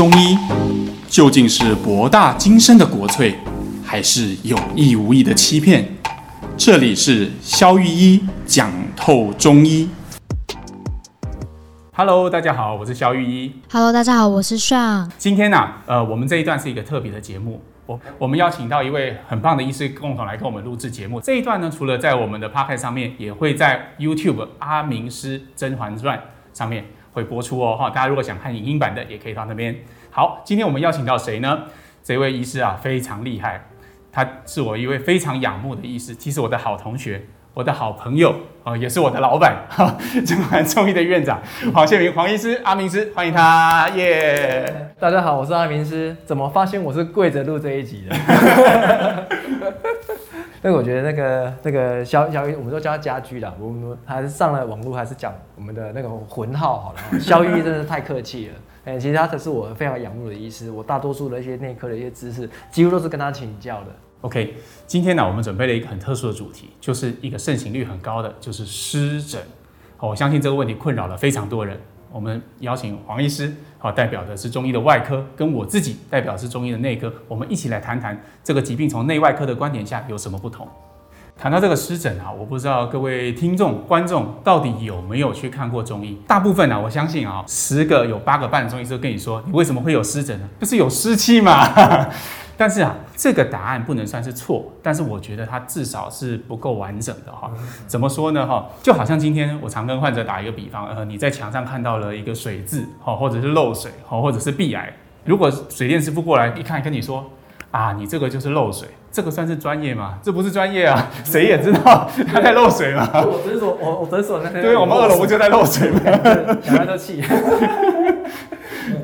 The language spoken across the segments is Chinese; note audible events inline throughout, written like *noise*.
中医究竟是博大精深的国粹，还是有意无意的欺骗？这里是肖玉一讲透中医。Hello，大家好，我是肖玉一。Hello，大家好，我是尚。今天呢、啊，呃，我们这一段是一个特别的节目，我我们邀请到一位很棒的医师共同来跟我们录制节目。这一段呢，除了在我们的 Podcast 上面，也会在 YouTube 阿明师甄嬛传上面。会播出哦，哈！大家如果想看影音版的，也可以到那边。好，今天我们邀请到谁呢？这位医师啊，非常厉害，他是我一位非常仰慕的医师，其实我的好同学，我的好朋友啊，也是我的老板，哈，中环中医的院长黄宪明黄医师，阿明师，欢迎他，耶、yeah！大家好，我是阿明师。怎么发现我是跪着录这一集的？*laughs* 所以我觉得那个那个肖肖玉，我们都叫他家居啦。我们还是上了网络，还是讲我们的那个魂号好了。肖玉真的是太客气了。*laughs* 哎，其实他可是我非常仰慕的医师，我大多数的一些内科的一些知识，几乎都是跟他请教的。OK，今天呢，我们准备了一个很特殊的主题，就是一个盛行率很高的，就是湿疹。我相信这个问题困扰了非常多人。我们邀请黄医师，好，代表的是中医的外科，跟我自己代表是中医的内科，我们一起来谈谈这个疾病从内外科的观点下有什么不同。谈到这个湿疹啊，我不知道各位听众观众到底有没有去看过中医？大部分呢，我相信啊，十个有八个半中医师跟你说，你为什么会有湿疹呢？就是有湿气嘛。*laughs* 但是啊，这个答案不能算是错，但是我觉得它至少是不够完整的哈。怎么说呢？哈，就好像今天我常跟患者打一个比方，呃，你在墙上看到了一个水渍，哈，或者是漏水，哈，或者是壁癌。如果水电师傅过来一看，跟你说，啊，你这个就是漏水，这个算是专业吗？这不是专业啊，*laughs* 谁也知道 *laughs* 他在漏水嘛。我诊所，我我诊所那边，对，我们二楼不就在漏水吗？*laughs* 讲来都气。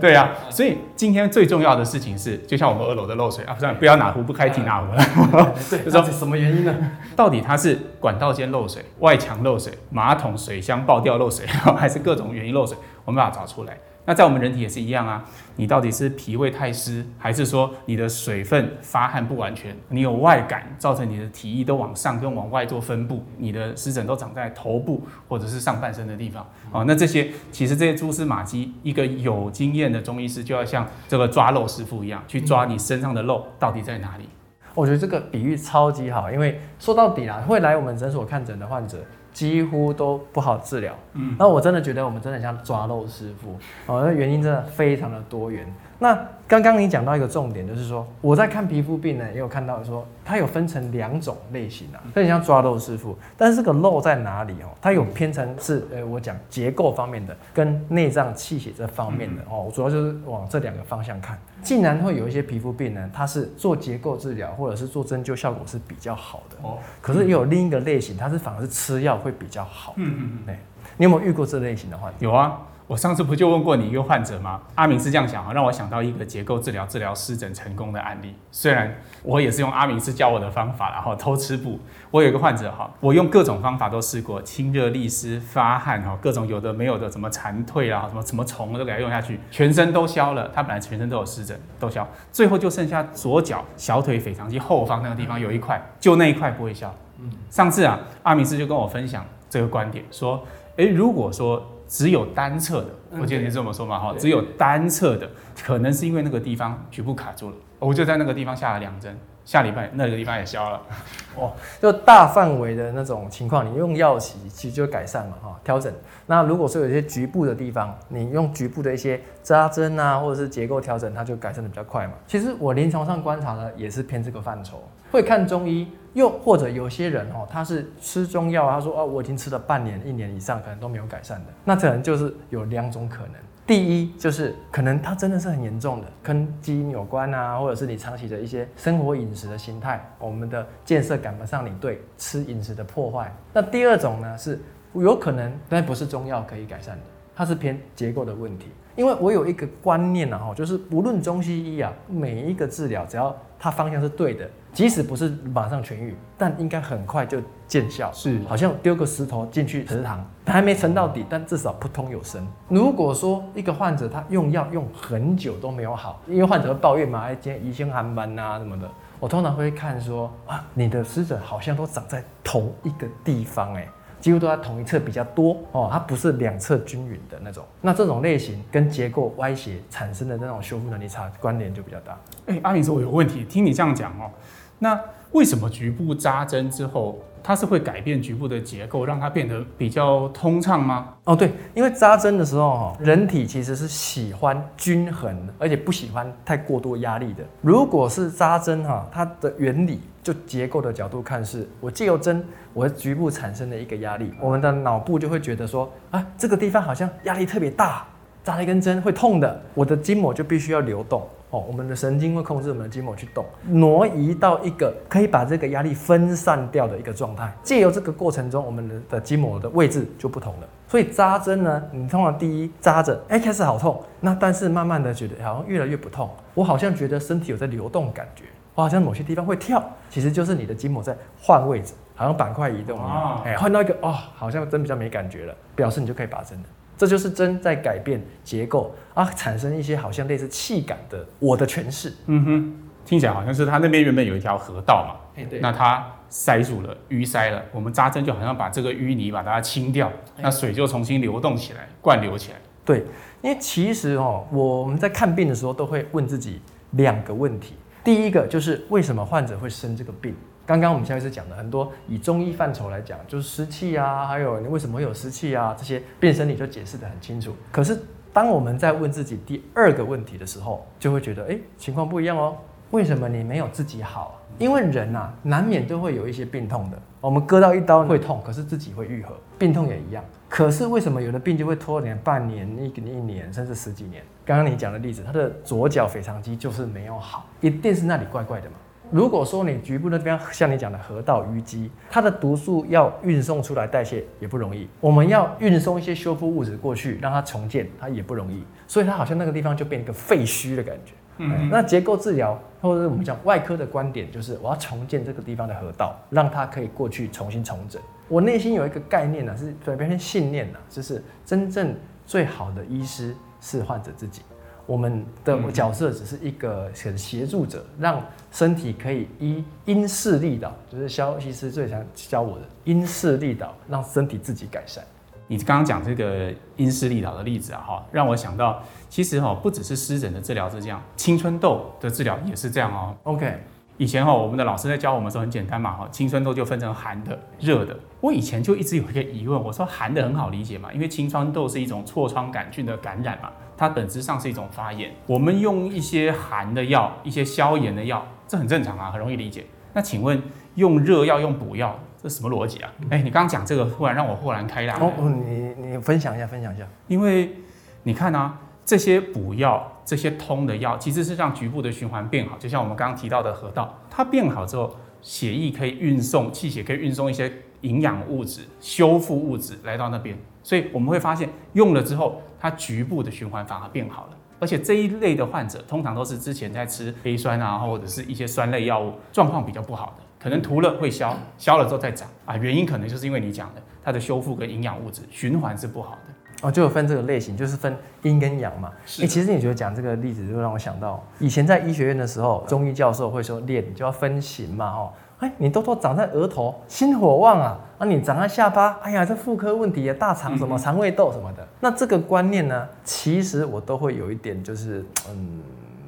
对呀、啊，所以今天最重要的事情是，就像我们二楼的漏水啊，不是不要哪壶不开提哪壶了。对，就说什么原因呢？到底它是管道间漏水、外墙漏水、马桶水箱爆掉漏水，还是各种原因漏水？我们把它找出来。那在我们人体也是一样啊，你到底是脾胃太湿，还是说你的水分发汗不完全，你有外感造成你的体液都往上跟往外做分布，你的湿疹都长在头部或者是上半身的地方哦。那这些其实这些蛛丝马迹，一个有经验的中医师就要像这个抓漏师傅一样，去抓你身上的漏到底在哪里。我觉得这个比喻超级好，因为说到底啦，会来我们诊所看诊的患者。几乎都不好治疗，嗯，那我真的觉得我们真的像抓漏师傅，哦，那原因真的非常的多元。那刚刚你讲到一个重点，就是说我在看皮肤病呢，也有看到说它有分成两种类型啊，所以像抓漏师傅，但是这个漏在哪里哦？它有偏成是呃，我讲结构方面的，跟内脏气血这方面的哦，我主要就是往这两个方向看。竟然会有一些皮肤病呢，它是做结构治疗或者是做针灸效果是比较好的哦，可是也有另一个类型，它是反而是吃药会比较好。嗯嗯嗯，对，你有没有遇过这类型的患者？有啊。我上次不就问过你一个患者吗？阿明是这样想啊，让我想到一个结构治疗治疗湿疹成功的案例。虽然我也是用阿明师教我的方法，然后偷吃补。我有一个患者哈，我用各种方法都试过，清热利湿、发汗哈，各种有的没有的，什么蝉蜕啊，什么什么虫都给他用下去，全身都消了。他本来全身都有湿疹，都消，最后就剩下左脚小腿腓肠肌后方那个地方有一块，就那一块不会消。嗯，上次啊，阿明师就跟我分享这个观点，说，诶，如果说。只有单侧的，我记得你这么说嘛哈，只有单侧的，可能是因为那个地方局部卡住了，我就在那个地方下了两针，下礼拜那个地方也消了，*laughs* 哦，就大范围的那种情况，你用药其其实就改善嘛哈，调整。那如果说有一些局部的地方，你用局部的一些扎针啊，或者是结构调整，它就改善的比较快嘛。其实我临床上观察的也是偏这个范畴，会看中医。又或者有些人哦，他是吃中药，他说哦，我已经吃了半年、一年以上，可能都没有改善的。那可能就是有两种可能。第一就是可能他真的是很严重的，跟基因有关啊，或者是你长期的一些生活饮食的心态，我们的建设赶不上你对吃饮食的破坏。那第二种呢，是有可能，但不是中药可以改善的，它是偏结构的问题。因为我有一个观念啊，哈，就是无论中西医啊，每一个治疗只要它方向是对的。即使不是马上痊愈，但应该很快就见效。是，好像丢个石头进去池塘，它还没沉到底，但至少扑通有声。如果说一个患者他用药用很久都没有好，因为患者会抱怨嘛，哎，今天乙酰寒斑啊什么的，我通常会看说啊，你的湿疹好像都长在同一个地方，哎。几乎都在同一侧比较多哦，它不是两侧均匀的那种。那这种类型跟结构歪斜产生的那种修复能力差关联就比较大。哎、欸，阿明说，我有问题，听你这样讲哦，那为什么局部扎针之后，它是会改变局部的结构，让它变得比较通畅吗？哦，对，因为扎针的时候哈，人体其实是喜欢均衡，而且不喜欢太过多压力的。如果是扎针哈，它的原理就结构的角度看是，我借由针，我局部产生的一个压力，我们的脑部就会觉得说啊，这个地方好像压力特别大，扎了一根针会痛的，我的筋膜就必须要流动。哦，我们的神经会控制我们的筋膜去动，挪移到一个可以把这个压力分散掉的一个状态。借由这个过程中，我们的的筋膜的位置就不同了。所以扎针呢，你通常第一扎着，哎，开始好痛，那但是慢慢的觉得好像越来越不痛，我好像觉得身体有在流动感觉，我好像某些地方会跳，其实就是你的筋膜在换位置，好像板块移动一样，哎，换到一个哦，好像针比较没感觉了，表示你就可以拔针了。这就是针在改变结构啊，产生一些好像类似气感的我的诠释。嗯哼，听起来好像是它那边原本有一条河道嘛，那它塞住了，淤塞了，我们扎针就好像把这个淤泥把它清掉，那水就重新流动起来，灌流起来。对，因为其实哦，我们在看病的时候都会问自己两个问题，第一个就是为什么患者会生这个病？刚刚我们下一次讲的很多，以中医范畴来讲，就是湿气啊，还有你为什么会有湿气啊，这些病生理就解释得很清楚。可是当我们在问自己第二个问题的时候，就会觉得，哎，情况不一样哦。为什么你没有自己好？因为人呐、啊，难免都会有一些病痛的。我们割到一刀会痛，可是自己会愈合，病痛也一样。可是为什么有的病就会拖连半年、一一年，甚至十几年？刚刚你讲的例子，他的左脚腓肠肌就是没有好，一定是那里怪怪的嘛。如果说你局部那边像你讲的河道淤积，它的毒素要运送出来代谢也不容易，我们要运送一些修复物质过去让它重建，它也不容易，所以它好像那个地方就变一个废墟的感觉。嗯，那结构治疗或者我们讲外科的观点就是我要重建这个地方的河道，让它可以过去重新重整。我内心有一个概念呢，是转变成信念呢，就是真正最好的医师是患者自己。我们的角色只是一个很协助者，让身体可以依因势利导，就是肖医师最常教我的因势利导，让身体自己改善。你刚刚讲这个因势利导的例子啊，哈，让我想到，其实哈，不只是湿疹的治疗是这样，青春痘的治疗也是这样哦。OK。以前哈，我们的老师在教我们的时候很简单嘛哈，青春痘就分成寒的、热的。我以前就一直有一个疑问，我说寒的很好理解嘛，因为青春痘是一种痤疮杆菌的感染嘛，它本质上是一种发炎。我们用一些寒的药、一些消炎的药，这很正常啊，很容易理解。那请问用热药、用补药，这什么逻辑啊？哎，你刚刚讲这个，忽然让我豁然开朗。哦，你你分享一下，分享一下。因为你看啊。这些补药、这些通的药，其实是让局部的循环变好。就像我们刚刚提到的河道，它变好之后，血液可以运送，气血可以运送一些营养物质、修复物质来到那边。所以我们会发现，用了之后，它局部的循环反而变好了。而且这一类的患者，通常都是之前在吃非酸啊，或者是一些酸类药物，状况比较不好的，可能涂了会消，消了之后再长啊。原因可能就是因为你讲的，它的修复跟营养物质循环是不好的。哦，就有分这个类型，就是分阴跟阳嘛。哎、欸，其实你觉得讲这个例子，就让我想到以前在医学院的时候，中医教授会说脸就要分型嘛，哦，哎，你痘痘长在额头，心火旺啊，啊，你长在下巴，哎呀，这妇科问题啊，大肠什么肠胃痘什么的。嗯、那这个观念呢，其实我都会有一点，就是嗯。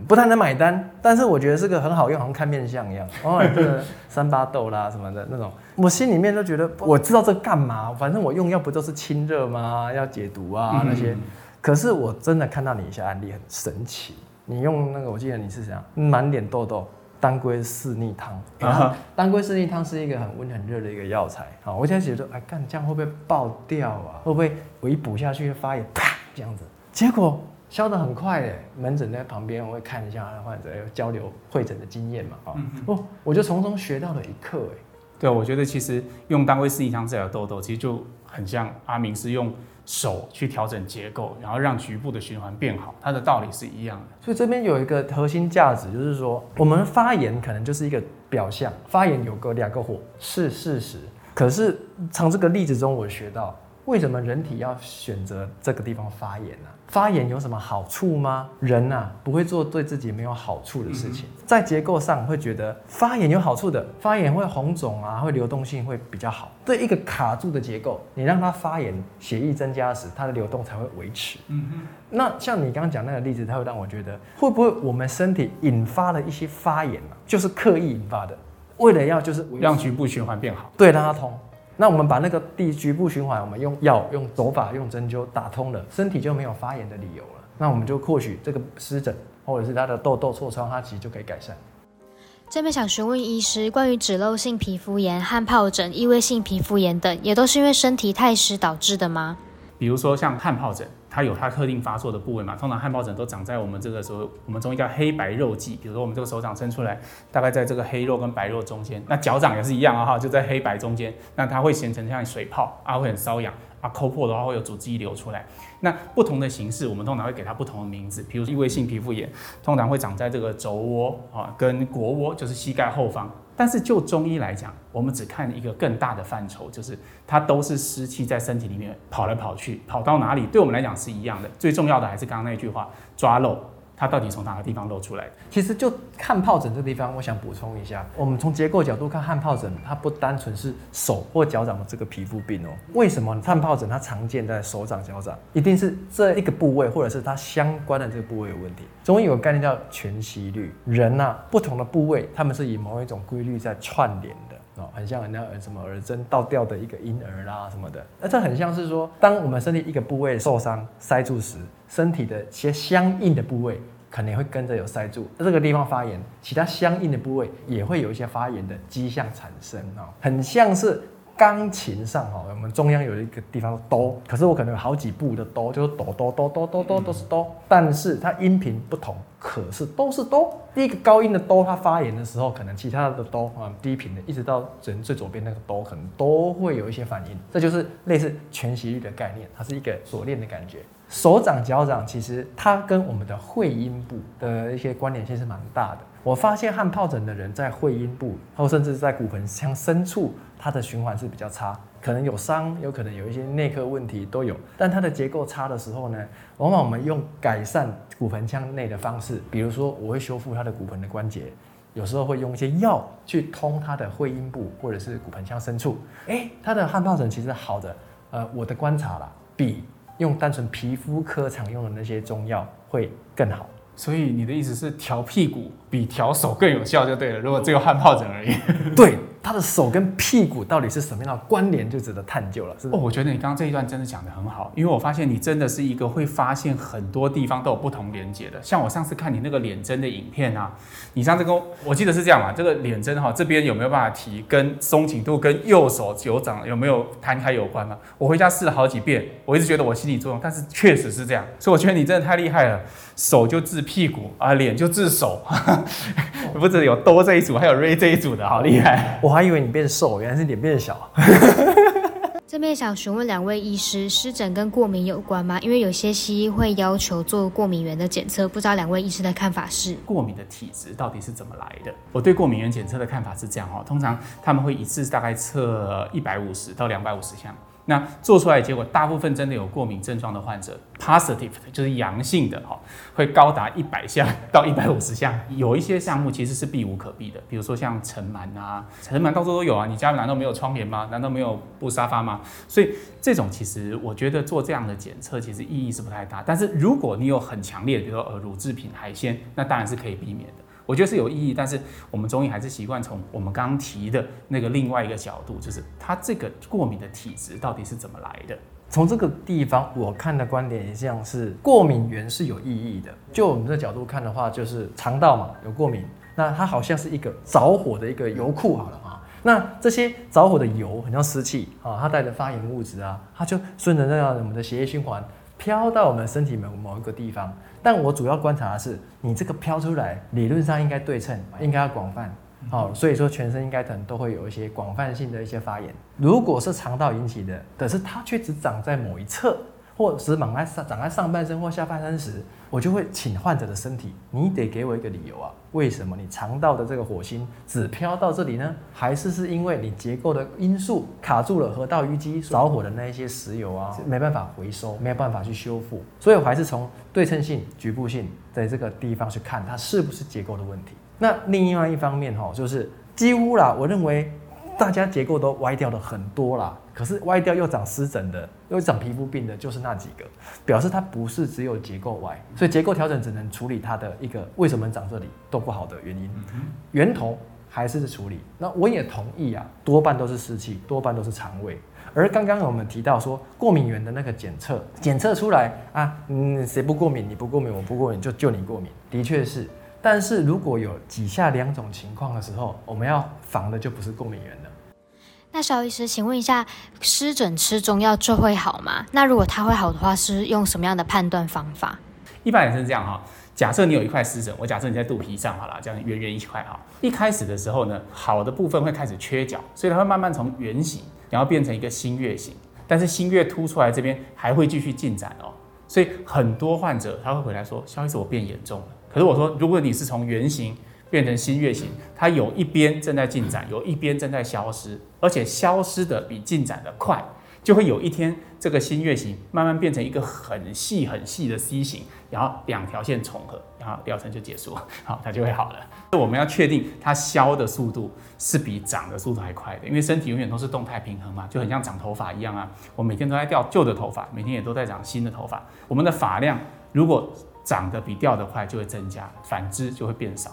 不太能买单，但是我觉得是个很好用，好像看面相一样。哦，这个三八豆啦什么的那种，我心里面都觉得我知道这干嘛，反正我用药不都是清热吗？要解毒啊那些。可是我真的看到你一些案例很神奇，你用那个我记得你是怎样，满脸痘痘，当归四逆汤。啊，当归四逆汤是一个很温很热的一个药材。啊，我现在觉得哎，干这样会不会爆掉啊？会不会我一补下去发炎，啪这样子？结果。消得很快诶，门诊在旁边，我会看一下患者，有交流会诊的经验嘛，哦、嗯，哦，我就从中学到了一课诶。对，我觉得其实用当归四逆汤治疗痘痘，其实就很像阿明是用手去调整结构，然后让局部的循环变好，它的道理是一样的。所以这边有一个核心价值，就是说我们发炎可能就是一个表象，发炎有个两个火是事实，可是从这个例子中我学到。为什么人体要选择这个地方发炎呢？发炎有什么好处吗？人呐不会做对自己没有好处的事情，在结构上会觉得发炎有好处的，发炎会红肿啊，会流动性会比较好。对一个卡住的结构，你让它发炎，血液增加时，它的流动才会维持。嗯哼。那像你刚刚讲那个例子，它会让我觉得，会不会我们身体引发了一些发炎啊，就是刻意引发的，为了要就是让局部循环变好，对，让它通。那我们把那个地局部循环，我们用药、用手法、用针灸打通了，身体就没有发炎的理由了。那我们就或许这个湿疹或者是它的痘痘、痤疮，它其实就可以改善。这边想询问医师，关于脂漏性皮肤炎、汗疱疹、异位性皮肤炎等，也都是因为身体太湿导致的吗？比如说像汗疱疹。它有它特定发作的部位嘛？通常汗疱疹都长在我们这个时候，我们中医叫黑白肉际。比如说我们这个手掌伸出来，大概在这个黑肉跟白肉中间。那脚掌也是一样啊，哈，就在黑白中间。那它会形成像水泡啊，会很瘙痒啊，抠破的话会有组织液流出来。那不同的形式，我们通常会给它不同的名字。比如异位性皮肤炎，通常会长在这个肘窝啊，跟腘窝，就是膝盖后方。但是就中医来讲，我们只看一个更大的范畴，就是它都是湿气在身体里面跑来跑去，跑到哪里，对我们来讲是一样的。最重要的还是刚刚那句话，抓漏。它到底从哪个地方漏出来？其实就汗疱疹这地方，我想补充一下，我们从结构角度看汗疱疹，它不单纯是手或脚掌的这个皮肤病哦。为什么汗疱疹它常见在手掌、脚掌？一定是这一个部位，或者是它相关的这个部位有问题。中医有个概念叫全息律，人呐、不同的部位，它们是以某一种规律在串联的哦，很像人家什么耳针倒吊的一个婴儿啦什么的。那这很像是说，当我们身体一个部位受伤塞住时。身体的一些相应的部位可能会跟着有塞住，这个地方发炎，其他相应的部位也会有一些发炎的迹象产生啊，很像是钢琴上哈，我们中央有一个地方哆，可是我可能有好几部的哆，就是哆哆哆哆哆哆都是哆，但是它音频不同，可是都是哆。第一个高音的哆，它发炎的时候，可能其他的哆啊低频的，一直到人最左边那个哆，可能都会有一些反应，这就是类似全息律的概念，它是一个锁链的感觉。手掌、脚掌，其实它跟我们的会阴部的一些关联性是蛮大的。我发现汗疱疹的人在会阴部，或甚至在骨盆腔深处，它的循环是比较差，可能有伤，有可能有一些内科问题都有。但它的结构差的时候呢，往往我们用改善骨盆腔内的方式，比如说我会修复它的骨盆的关节，有时候会用一些药去通它的会阴部或者是骨盆腔深处。诶，它的汗疱疹其实好的，呃，我的观察啦，比。用单纯皮肤科常用的那些中药会更好，所以你的意思是调屁股比调手更有效就对了。如果只有汗疱疹而已，*laughs* 对。他的手跟屁股到底是什么样的关联，就值得探究了。是哦，我觉得你刚刚这一段真的讲得很好，因为我发现你真的是一个会发现很多地方都有不同连接的。像我上次看你那个脸针的影片啊，你上次跟我，我记得是这样嘛，这个脸针哈，这边有没有办法提跟松紧度跟右手手掌有没有摊开有关吗？我回家试了好几遍，我一直觉得我心理作用，但是确实是这样，所以我觉得你真的太厉害了，手就治屁股啊，脸就治手，*laughs* 不止有多这一组，还有瑞这一组的好厉害。我还以为你变瘦，原来是脸变小。*laughs* 这边想询问两位医师，湿疹跟过敏有关吗？因为有些西医会要求做过敏原的检测，不知道两位医师的看法是？过敏的体质到底是怎么来的？我对过敏原检测的看法是这样哦，通常他们会一次大概测一百五十到两百五十项。那做出来结果，大部分真的有过敏症状的患者，positive 就是阳性的哈，会高达一百项 *laughs* 到一百五十项。有一些项目其实是避无可避的，比如说像尘螨啊，尘螨到处都有啊，你家难道没有窗帘吗？难道没有布沙发吗？所以这种其实我觉得做这样的检测其实意义是不太大。但是如果你有很强烈的，比如说呃乳制品、海鲜，那当然是可以避免的。我觉得是有意义，但是我们中医还是习惯从我们刚刚提的那个另外一个角度，就是它这个过敏的体质到底是怎么来的。从这个地方我看的观点也像是过敏源是有意义的。就我们这角度看的话，就是肠道嘛有过敏，那它好像是一个着火的一个油库好了啊。那这些着火的油很像湿气啊，它带着发炎物质啊，它就顺着那样我们的血液循环。飘到我们身体某某一个地方，但我主要观察的是，你这个飘出来，理论上应该对称，应该要广泛，好，所以说全身应该可能都会有一些广泛性的一些发炎。如果是肠道引起的，可是它却只长在某一侧，或者是长在上长在上半身或下半身时，我就会请患者的身体，你得给我一个理由啊，为什么你肠道的这个火星只飘到这里呢？还是是因为你结构的因素卡住了河道淤积着火的那一些石油啊，没办法回收，没有办法去修复，所以我还是从对称性、局部性在这个地方去看它是不是结构的问题。那另外一方面哈，就是几乎啦，我认为。大家结构都歪掉的很多啦，可是歪掉又长湿疹的，又长皮肤病的，就是那几个，表示它不是只有结构歪，所以结构调整只能处理它的一个为什么长这里都不好的原因，源头还是处理。那我也同意啊，多半都是湿气，多半都是肠胃。而刚刚我们提到说过敏原的那个检测，检测出来啊，嗯，谁不过敏？你不过敏，我不过敏，就就你过敏，的确是。但是如果有以下两种情况的时候，我们要防的就不是过敏源了。那萧医师，请问一下，湿疹吃中药就会好吗？那如果它会好的话，是用什么样的判断方法？一般人是这样哈，假设你有一块湿疹，我假设你在肚皮上好了，这样圆圆一块哈。一开始的时候呢，好的部分会开始缺角，所以它会慢慢从圆形，然后变成一个新月形。但是新月凸出来这边还会继续进展哦，所以很多患者他会回来说，萧医师，我变严重了。可是我说，如果你是从圆形，变成新月形，它有一边正在进展，有一边正在消失，而且消失的比进展的快，就会有一天这个新月形慢慢变成一个很细很细的 C 型，然后两条线重合，然后疗程就结束，*laughs* 好，它就会好了。我们要确定它消的速度是比长的速度还快的，因为身体永远都是动态平衡嘛，就很像长头发一样啊。我每天都在掉旧的头发，每天也都在长新的头发。我们的发量如果长得比掉得快，就会增加；反之就会变少。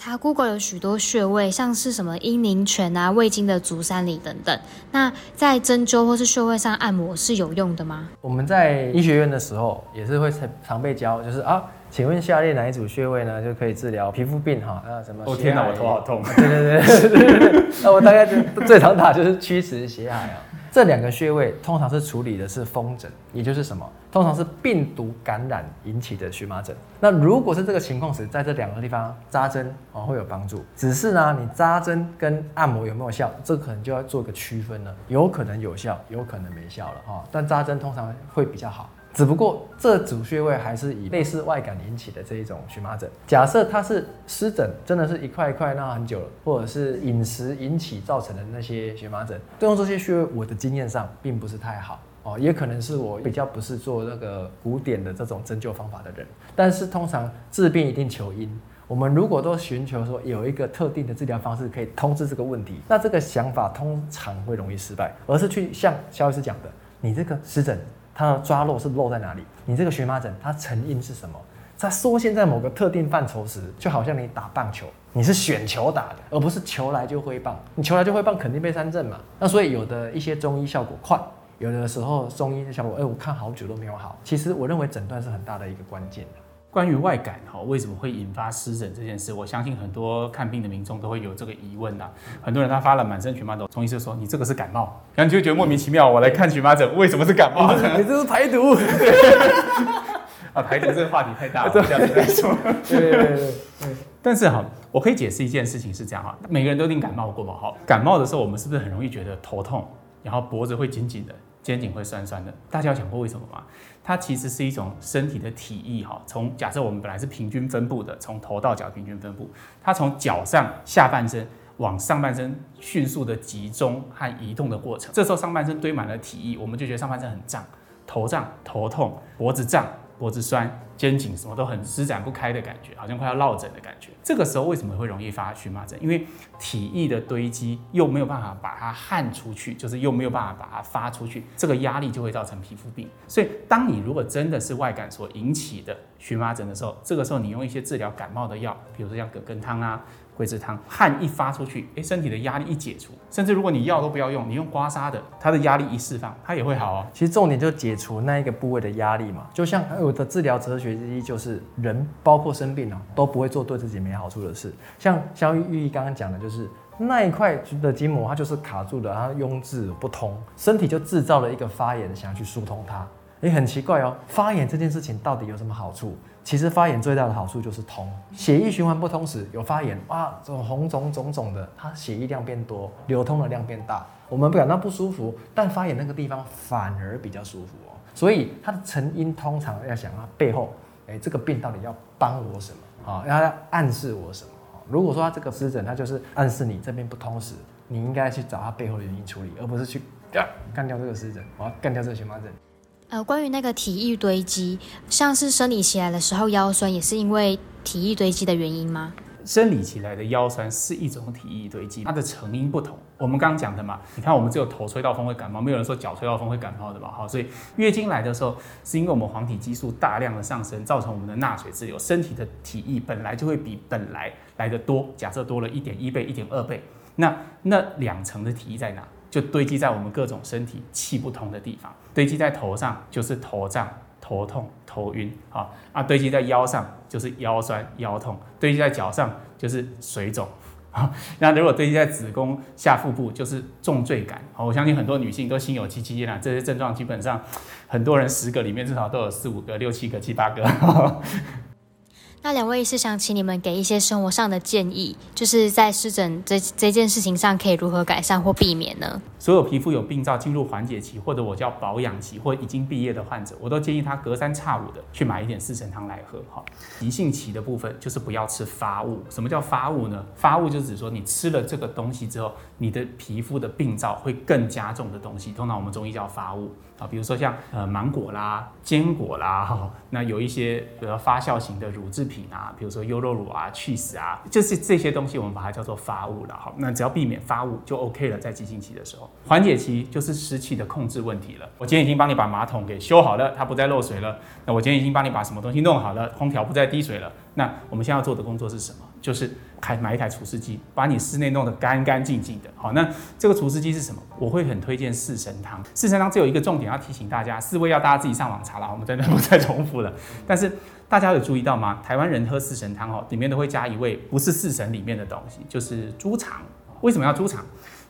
查 Google 有许多穴位，像是什么阴陵泉啊、胃经的足三里等等。那在针灸或是穴位上按摩是有用的吗？我们在医学院的时候也是会常被教，就是啊，请问下列哪一组穴位呢就可以治疗皮肤病哈？啊什么？哦天哪，我头好痛！对对对对对。*laughs* 那我大概就最常打就是曲池血海啊。这两个穴位通常是处理的是风疹，也就是什么？通常是病毒感染引起的荨麻疹。那如果是这个情况时，在这两个地方扎针哦会有帮助。只是呢，你扎针跟按摩有没有效，这可能就要做个区分了。有可能有效，有可能没效了哈。但扎针通常会比较好。只不过这组穴位还是以类似外感引起的这一种荨麻疹。假设它是湿疹，真的是一块一块那很久了，或者是饮食引起造成的那些荨麻疹，对用这些穴位，我的经验上并不是太好哦，也可能是我比较不是做那个古典的这种针灸方法的人。但是通常治病一定求因，我们如果都寻求说有一个特定的治疗方式可以通知这个问题，那这个想法通常会容易失败，而是去像萧医师讲的，你这个湿疹。它的抓漏是漏在哪里？你这个荨麻疹，它成因是什么？在缩限在某个特定范畴时，就好像你打棒球，你是选球打的，而不是球来就挥棒。你球来就挥棒，肯定被三振嘛。那所以有的一些中医效果快，有的时候中医的效果，哎，我看好久都没有好。其实我认为诊断是很大的一个关键。关于外感哈，为什么会引发湿疹这件事，我相信很多看病的民众都会有这个疑问呐。很多人他发了满身荨麻疹，中医就说你这个是感冒，然后你就觉得莫名其妙。我来看荨麻疹，为什么是感冒？*laughs* 你这是排毒。*laughs* 啊，排毒这个话题太大了，*laughs* 这样子再说。对对对对。但是哈，我可以解释一件事情是这样哈，每个人都一定感冒过嘛哈。感冒的时候，我们是不是很容易觉得头痛，然后脖子会紧紧的？肩颈会酸酸的，大家有想过为什么吗？它其实是一种身体的体液哈。从假设我们本来是平均分布的，从头到脚平均分布，它从脚上下半身往上半身迅速的集中和移动的过程。这时候上半身堆满了体液，我们就觉得上半身很胀，头胀、头痛、脖子胀。脖子酸、肩颈什么都很施展不开的感觉，好像快要落枕的感觉。这个时候为什么会容易发荨麻疹？因为体液的堆积又没有办法把它汗出去，就是又没有办法把它发出去，这个压力就会造成皮肤病。所以，当你如果真的是外感所引起的荨麻疹的时候，这个时候你用一些治疗感冒的药，比如说像葛根汤啊。桂枝汤，汗一发出去，诶，身体的压力一解除，甚至如果你药都不要用，你用刮痧的，它的压力一释放，它也会好哦。其实重点就是解除那一个部位的压力嘛。就像我的治疗哲学之一，就是人包括生病了都不会做对自己没好处的事。像肖玉玉刚刚讲的，就是那一块的筋膜它就是卡住的，它壅滞不通，身体就制造了一个发炎，想要去疏通它。也很奇怪哦，发炎这件事情到底有什么好处？其实发炎最大的好处就是通，血液循环不通时有发炎，哇，这种红肿肿肿的，它血液量变多，流通的量变大，我们不感到不舒服，但发炎那个地方反而比较舒服哦。所以它的成因通常要想它背后，哎，这个病到底要帮我什么啊？要暗示我什么？如果说它这个湿疹，它就是暗示你这边不通时，你应该去找它背后的原因处理，而不是去干掉这个湿疹，我要干掉这个荨麻疹。呃，关于那个体液堆积，像是生理期来的时候腰酸，也是因为体液堆积的原因吗？生理期来的腰酸是一种体液堆积，它的成因不同。我们刚刚讲的嘛，你看我们只有头吹到风会感冒，没有人说脚吹到风会感冒的嘛。好，所以月经来的时候，是因为我们黄体激素大量的上升，造成我们的钠水滞留，身体的体液本来就会比本来来的多，假设多了一点一倍、一点二倍，那那两层的体液在哪？就堆积在我们各种身体气不通的地方，堆积在头上就是头胀、头痛、头晕啊啊，堆积在腰上就是腰酸、腰痛，堆积在脚上就是水肿啊。*laughs* 那如果堆积在子宫下腹部就是重罪感。好，我相信很多女性都心有戚戚焉啊，这些症状基本上很多人十个里面至少都有四五个、六七个、七八个。*laughs* 那两位是想请你们给一些生活上的建议，就是在湿疹这这件事情上可以如何改善或避免呢？所有皮肤有病灶进入缓解期，或者我叫保养期，或已经毕业的患者，我都建议他隔三差五的去买一点四神汤来喝。哈，急性期的部分就是不要吃发物。什么叫发物呢？发物就指说你吃了这个东西之后，你的皮肤的病灶会更加重的东西，通常我们中医叫发物啊。比如说像呃芒果啦、坚果啦，哈，那有一些比如说发酵型的乳制品啊，比如说优酪乳啊、cheese 啊，就是这些东西我们把它叫做发物了。好，那只要避免发物就 OK 了，在急性期的时候。缓解期就是湿气的控制问题了。我今天已经帮你把马桶给修好了，它不再漏水了。那我今天已经帮你把什么东西弄好了，空调不再滴水了。那我们现在要做的工作是什么？就是开买一台除湿机，把你室内弄得干干净净的。好，那这个除湿机是什么？我会很推荐四神汤。四神汤只有一个重点要提醒大家，四味要大家自己上网查了，我们在这不再重复了。*laughs* 但是大家有注意到吗？台湾人喝四神汤哦，里面都会加一味不是四神里面的东西，就是猪肠。为什么要猪肠？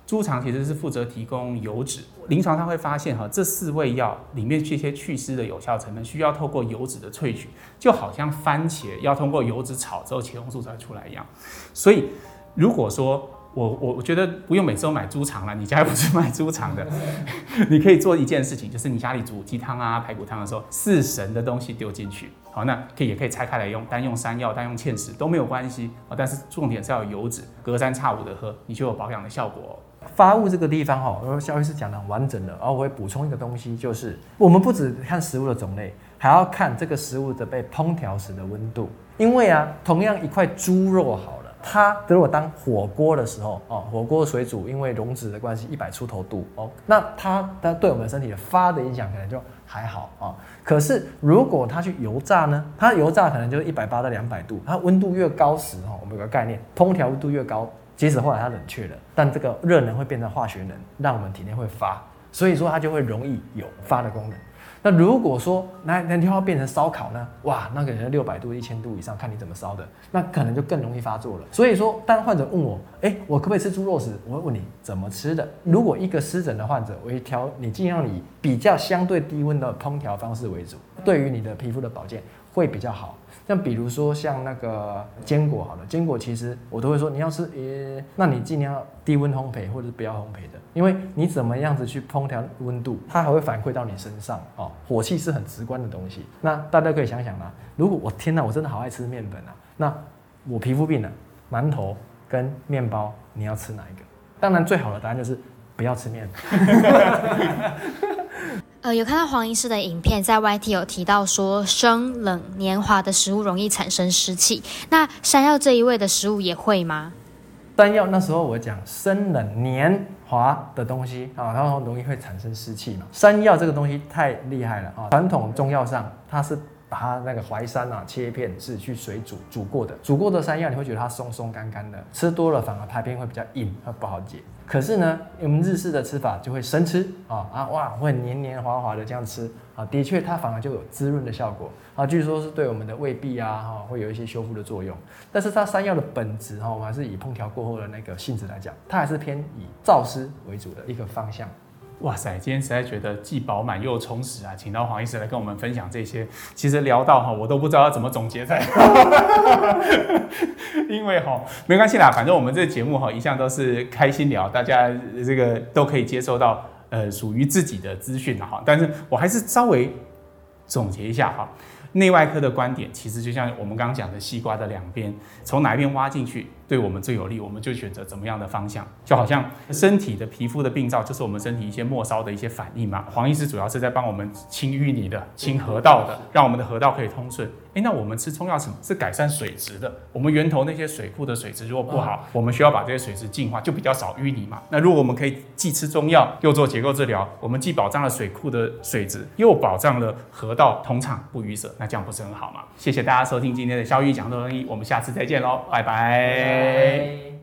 猪肠其实是负责提供油脂，临床上会发现哈，这四味药里面这些祛湿的有效成分需要透过油脂的萃取，就好像番茄要通过油脂炒之后茄红素才出来一样。所以如果说我我我觉得不用每次都买猪肠了，你家又不是卖猪肠的，*laughs* 你可以做一件事情，就是你家里煮鸡汤啊、排骨汤的时候，四神的东西丢进去，好，那可以也可以拆开来用，单用山药、单用芡实都没有关系啊。但是重点是要有油脂，隔三差五的喝，你就有保养的效果。发物这个地方哈，萧医师讲的很完整的，然后我会补充一个东西，就是我们不只看食物的种类，还要看这个食物的被烹调时的温度。因为啊，同样一块猪肉好了，它如果当火锅的时候哦，火锅水煮，因为溶脂的关系，一百出头度哦，那它它对我们身体的发的影响可能就还好啊。可是如果它去油炸呢，它油炸可能就是一百八到两百度，它温度越高时哈，我们有个概念，烹调温度越高。即使后来它冷却了，但这个热能会变成化学能，让我们体内会发，所以说它就会容易有发的功能。那如果说那那地方变成烧烤呢？哇，那可能六百度、一千度以上，看你怎么烧的，那可能就更容易发作了。所以说，当患者问我，哎、我可不可以吃猪肉时，我会问你怎么吃的。如果一个湿疹的患者，我一调你尽量以比较相对低温的烹调方式为主，对于你的皮肤的保健会比较好。像比如说像那个坚果好了，坚果其实我都会说你要吃，诶，那你尽量低温烘焙或者是不要烘焙的，因为你怎么样子去烹调温度，它还会反馈到你身上哦。火气是很直观的东西，那大家可以想想啦，如果我天哪，我真的好爱吃面粉啊，那我皮肤病了，馒头跟面包你要吃哪一个？当然最好的答案就是不要吃面。*laughs* 呃，有看到黄医师的影片，在 YT 有提到说，生冷黏滑的食物容易产生湿气。那山药这一味的食物也会吗？山药那时候我讲生冷黏滑的东西啊，然后容易会产生湿气嘛。山药这个东西太厉害了啊！传统中药上，它是把它那个淮山啊切片，是去水煮煮过的。煮过的山药，你会觉得它松松干干的，吃多了反而排便会比较硬，会不好解。可是呢，我们日式的吃法就会生吃啊啊哇，会黏黏滑滑的这样吃啊，的确它反而就有滋润的效果啊，据说是对我们的胃壁啊哈会有一些修复的作用。但是它山药的本质哈，我们还是以烹调过后的那个性质来讲，它还是偏以燥湿为主的一个方向。哇塞，今天实在觉得既饱满又充实啊！请到黄医师来跟我们分享这些，其实聊到哈，我都不知道要怎么总结在，*laughs* 因为哈没关系啦，反正我们这个节目哈一向都是开心聊，大家这个都可以接受到呃属于自己的资讯了哈。但是我还是稍微总结一下哈。内外科的观点其实就像我们刚刚讲的西瓜的两边，从哪一边挖进去对我们最有利，我们就选择怎么样的方向。就好像身体的皮肤的病灶，就是我们身体一些末梢的一些反应嘛。黄医师主要是在帮我们清淤泥的、清河道的，让我们的河道可以通顺。诶，那我们吃中药什么？是改善水质的。我们源头那些水库的水质如果不好，我们需要把这些水质净化，就比较少淤泥嘛。那如果我们可以既吃中药又做结构治疗，我们既保障了水库的水质，又保障了河道通畅不淤塞，那这样不是很好吗？谢谢大家收听今天的萧御医讲中医，我们下次再见喽，拜拜。bye.